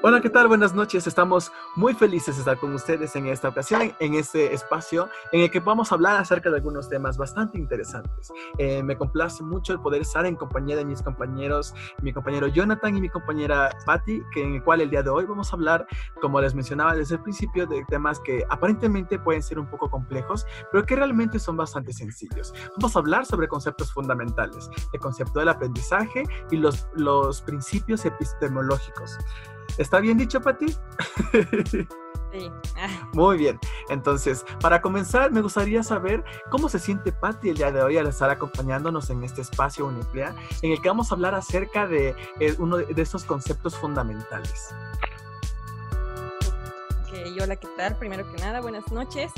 Hola, ¿qué tal? Buenas noches. Estamos muy felices de estar con ustedes en esta ocasión, en este espacio en el que vamos a hablar acerca de algunos temas bastante interesantes. Eh, me complace mucho el poder estar en compañía de mis compañeros, mi compañero Jonathan y mi compañera Patty, que en el cual el día de hoy vamos a hablar, como les mencionaba desde el principio, de temas que aparentemente pueden ser un poco complejos, pero que realmente son bastante sencillos. Vamos a hablar sobre conceptos fundamentales, el concepto del aprendizaje y los, los principios epistemológicos. ¿Está bien dicho, Pati? Sí. Muy bien. Entonces, para comenzar, me gustaría saber cómo se siente Patti el día de hoy al estar acompañándonos en este espacio Uniplea, en el que vamos a hablar acerca de eh, uno de estos conceptos fundamentales. Ok, hola, ¿qué tal? Primero que nada, buenas noches.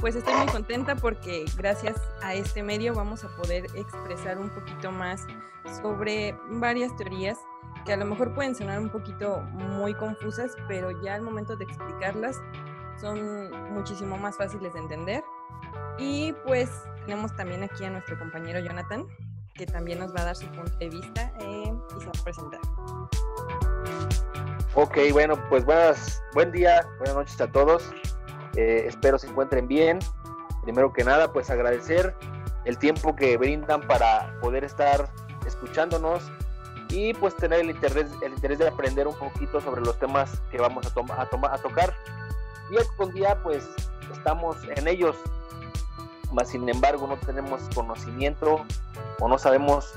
Pues estoy muy contenta porque gracias a este medio vamos a poder expresar un poquito más sobre varias teorías que a lo mejor pueden sonar un poquito muy confusas, pero ya al momento de explicarlas son muchísimo más fáciles de entender. Y pues tenemos también aquí a nuestro compañero Jonathan, que también nos va a dar su punto de vista eh, y se va a presentar. Ok, bueno, pues buenas, buen día, buenas noches a todos. Eh, espero se encuentren bien. Primero que nada, pues agradecer el tiempo que brindan para poder estar escuchándonos y pues tener el interés, el interés de aprender un poquito sobre los temas que vamos a, a, a tocar. Día con día pues estamos en ellos, mas sin embargo no tenemos conocimiento o no sabemos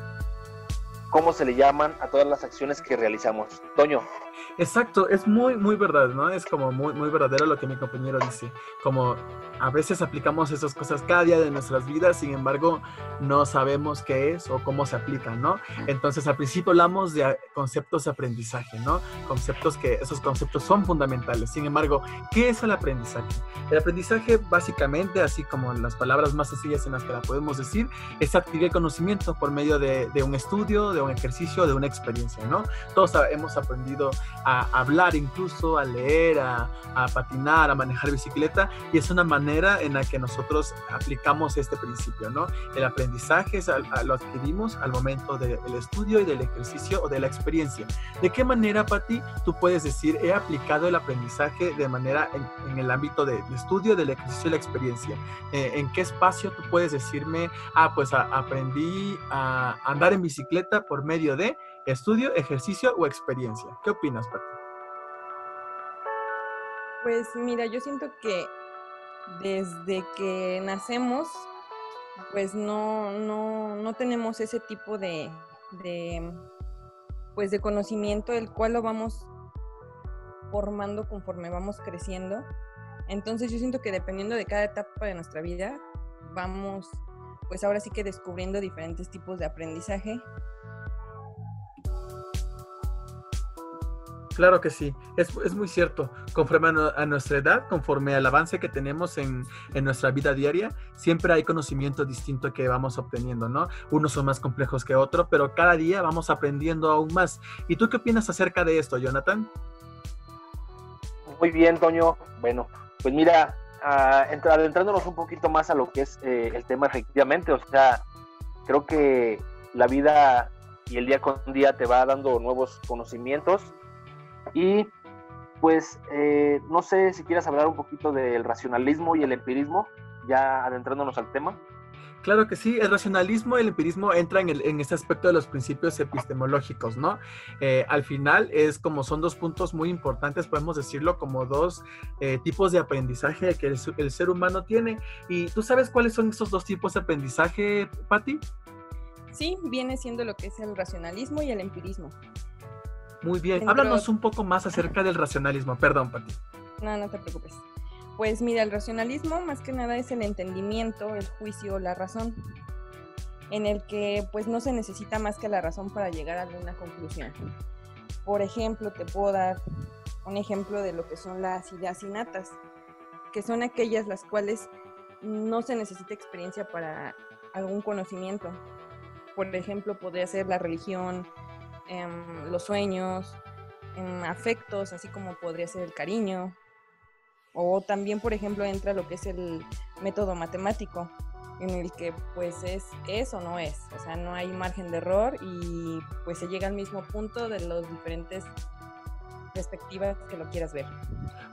cómo se le llaman a todas las acciones que realizamos. Toño. Exacto, es muy, muy verdad, ¿no? Es como muy, muy verdadero lo que mi compañero dice. Como a veces aplicamos esas cosas cada día de nuestras vidas, sin embargo, no sabemos qué es o cómo se aplican, ¿no? Entonces, al principio hablamos de conceptos de aprendizaje, ¿no? Conceptos que, esos conceptos son fundamentales. Sin embargo, ¿qué es el aprendizaje? El aprendizaje, básicamente, así como en las palabras más sencillas en las que la podemos decir, es adquirir conocimiento por medio de, de un estudio, de un ejercicio, de una experiencia, ¿no? Todos hemos aprendido a hablar incluso, a leer, a, patinar, a manejar bicicleta y es una manera en la que nosotros aplicamos este principio, ¿no? El aprendizaje es lo adquirimos al momento del estudio y del ejercicio o de la experiencia. ¿De qué manera, Pati, tú puedes decir he aplicado el aprendizaje de manera en, el ámbito del estudio, del ejercicio y la experiencia? Eh, ¿En qué espacio tú puedes decirme, ah, pues aprendí a andar en bicicleta por medio de estudio, ejercicio o experiencia? ¿Qué opinas, Pati? Pues mira, yo siento que desde que nacemos, pues no, no, no tenemos ese tipo de, de, pues de conocimiento, el cual lo vamos formando conforme vamos creciendo. Entonces yo siento que dependiendo de cada etapa de nuestra vida, vamos, pues ahora sí que descubriendo diferentes tipos de aprendizaje Claro que sí, es, es muy cierto. Conforme a, nuestra edad, conforme al avance que tenemos en, en, nuestra vida diaria, siempre hay conocimiento distinto que vamos obteniendo, ¿no? Unos son más complejos que otros, pero cada día vamos aprendiendo aún más. ¿Y tú qué opinas acerca de esto, Jonathan? Muy bien, Toño. Bueno, pues mira, uh, adentrándonos un poquito más a lo que es eh, el tema efectivamente, o sea, creo que la vida y el día con día te va dando nuevos conocimientos y pues eh, no sé si quieras hablar un poquito del racionalismo y el empirismo, ya adentrándonos al tema. Claro que sí, el racionalismo y el empirismo entran en, en este aspecto de los principios epistemológicos, ¿no? Eh, al final es como son dos puntos muy importantes, podemos decirlo como dos eh, tipos de aprendizaje que el, el, ser humano tiene. ¿Y tú sabes cuáles son esos dos tipos de aprendizaje, Patti? Sí, viene siendo lo que es el racionalismo y el empirismo. Muy bien. Háblanos un poco más acerca del racionalismo. Perdón, Pati. No, no te preocupes. Pues mira, el racionalismo más que nada es el entendimiento, el juicio, la razón, en el que pues no se necesita más que la razón para llegar a alguna conclusión. Por ejemplo, te puedo dar un ejemplo de lo que son las ideas innatas, que son aquellas las cuales no se necesita experiencia para algún conocimiento. Por ejemplo, podría ser la religión, Em, los sueños, en afectos, así como podría ser el cariño. O también, por ejemplo, entra lo que es el método matemático, en el que pues es, es o no es. O sea, no hay margen de error y pues se llega al mismo punto de los diferentes perspectivas que lo quieras ver.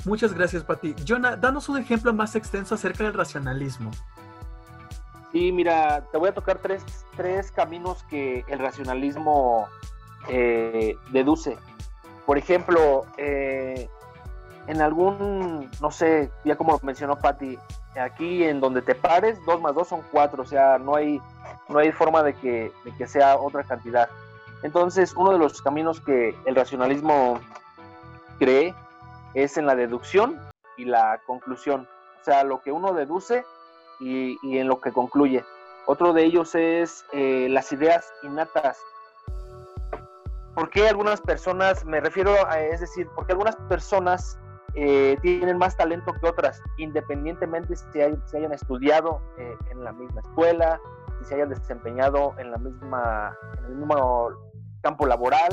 Muchas gracias, Pati. Jonah, danos un ejemplo más extenso acerca del racionalismo. Sí, mira, te voy a tocar tres, tres caminos que el racionalismo eh, deduce. Por ejemplo, eh, en algún, no sé, ya como mencionó Patti, aquí en donde te pares, dos más dos son cuatro, o sea, no hay, no hay forma de que, de que sea otra cantidad. Entonces, uno de los caminos que el racionalismo cree es en la deducción y la conclusión. O sea, lo que uno deduce y, en lo que concluye. Otro de ellos es eh, las ideas innatas. ¿Por qué algunas personas, me refiero a, es decir, porque algunas personas eh, tienen más talento que otras, independientemente si, si hayan estudiado eh, en la misma escuela, si se hayan desempeñado en, la misma, en el mismo campo laboral.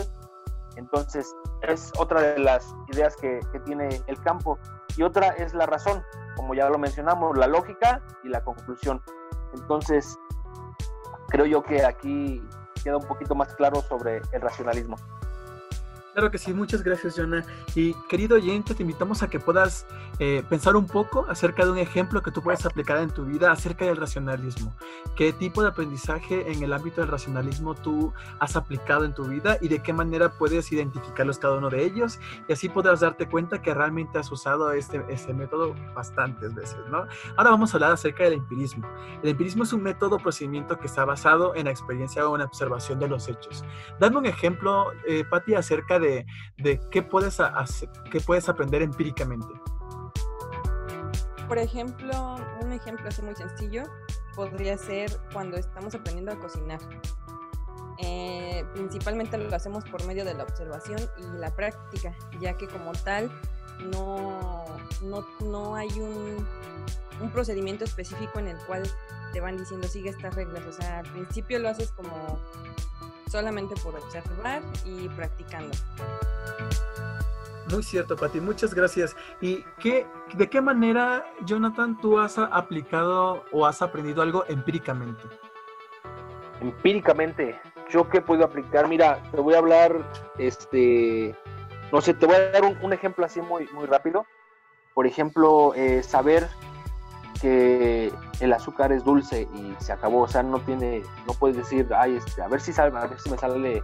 Entonces, es otra de las ideas que tiene el campo. Y otra es la razón como ya lo mencionamos, la lógica y la conclusión. Entonces, creo yo que aquí queda un poquito más claro sobre el racionalismo. Claro que sí, muchas gracias, Jonah. Y querido oyente, te invitamos a que puedas eh, pensar un poco acerca de un ejemplo que tú puedes aplicar en tu vida acerca del racionalismo. ¿Qué tipo de aprendizaje en el ámbito del racionalismo tú has aplicado en tu vida y de qué manera puedes identificarlos cada uno de ellos? Y así podrás darte cuenta que realmente has usado este, este método bastantes veces, ¿no? Ahora vamos a hablar acerca del empirismo. El empirismo es un método o procedimiento que está basado en la experiencia o en la observación de los hechos. Dame un ejemplo, eh, Patti, acerca de, qué, puedes qué puedes aprender empíricamente. Por ejemplo, un ejemplo así muy sencillo podría ser cuando estamos aprendiendo a cocinar. Eh, principalmente lo hacemos por medio de la observación y la práctica, ya que como tal no, no, no hay un, un, procedimiento específico en el cual te van diciendo sigue estas reglas. O sea, al principio lo haces como solamente por observar y practicando. Muy cierto, Pati, muchas gracias. ¿Y qué, de qué manera, Jonathan, tú has aplicado o has aprendido algo empíricamente? Empíricamente, yo qué puedo aplicar, mira, te voy a hablar, este, no sé, te voy a dar un, ejemplo así muy, muy rápido. Por ejemplo, eh, saber que el azúcar es dulce y se acabó, o sea, no tiene, no puedes decir, ay, este, a ver si sale, a ver si me sale,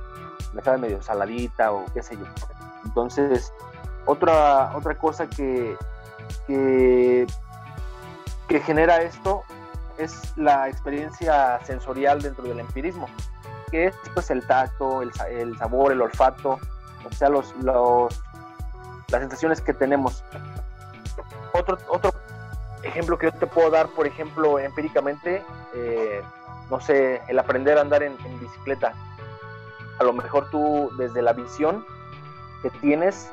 me sale medio saladita o qué sé yo. Entonces, otra, otra cosa que, que, que genera esto es la experiencia sensorial dentro del empirismo, que es pues el tacto, el, el sabor, el olfato, o sea, los, los, las sensaciones que tenemos. Otro, otro ejemplo que yo te puedo dar, por ejemplo, empíricamente, eh, no sé, el aprender a andar en, bicicleta. A lo mejor tú desde la visión que tienes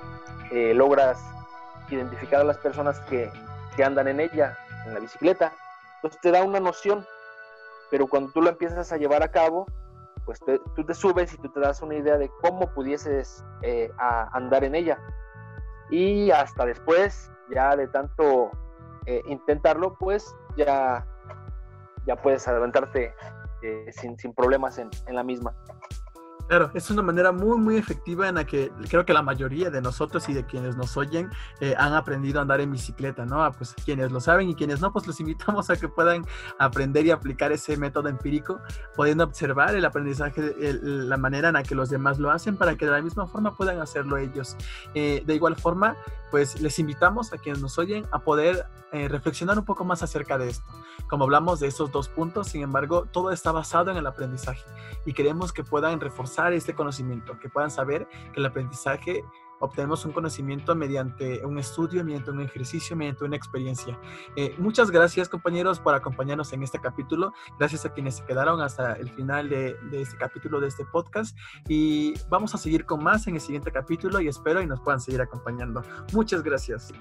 eh, logras identificar a las personas que, que, andan en ella, en la bicicleta. Entonces te da una noción, pero cuando tú lo empiezas a llevar a cabo, pues tú te subes y tú te das una idea de cómo pudieses eh, andar en ella. Y hasta después, ya de tanto eh, intentarlo, pues ya, ya puedes adelantarte eh, sin, sin, problemas en, en, la misma. Claro, es una manera muy, muy efectiva en la que creo que la mayoría de nosotros y de quienes nos oyen eh, han aprendido a andar en bicicleta, ¿no? Ah, pues quienes lo saben y quienes no, pues los invitamos a que puedan aprender y aplicar ese método empírico, pudiendo observar el aprendizaje, la manera en la que los demás lo hacen para que de la misma forma puedan hacerlo ellos. de igual forma, pues les invitamos a quienes nos oyen a poder eh, reflexionar un poco más acerca de esto. Como hablamos de esos dos puntos, sin embargo, todo está basado en el aprendizaje y queremos que puedan este conocimiento, que puedan saber que el aprendizaje obtenemos un conocimiento mediante un estudio, mediante un ejercicio, mediante una experiencia. Eh, muchas gracias compañeros por acompañarnos en este capítulo. Gracias a quienes se quedaron hasta el final de, de este capítulo, de este podcast. Y vamos a seguir con más en el siguiente capítulo y espero y nos puedan seguir acompañando. Muchas gracias.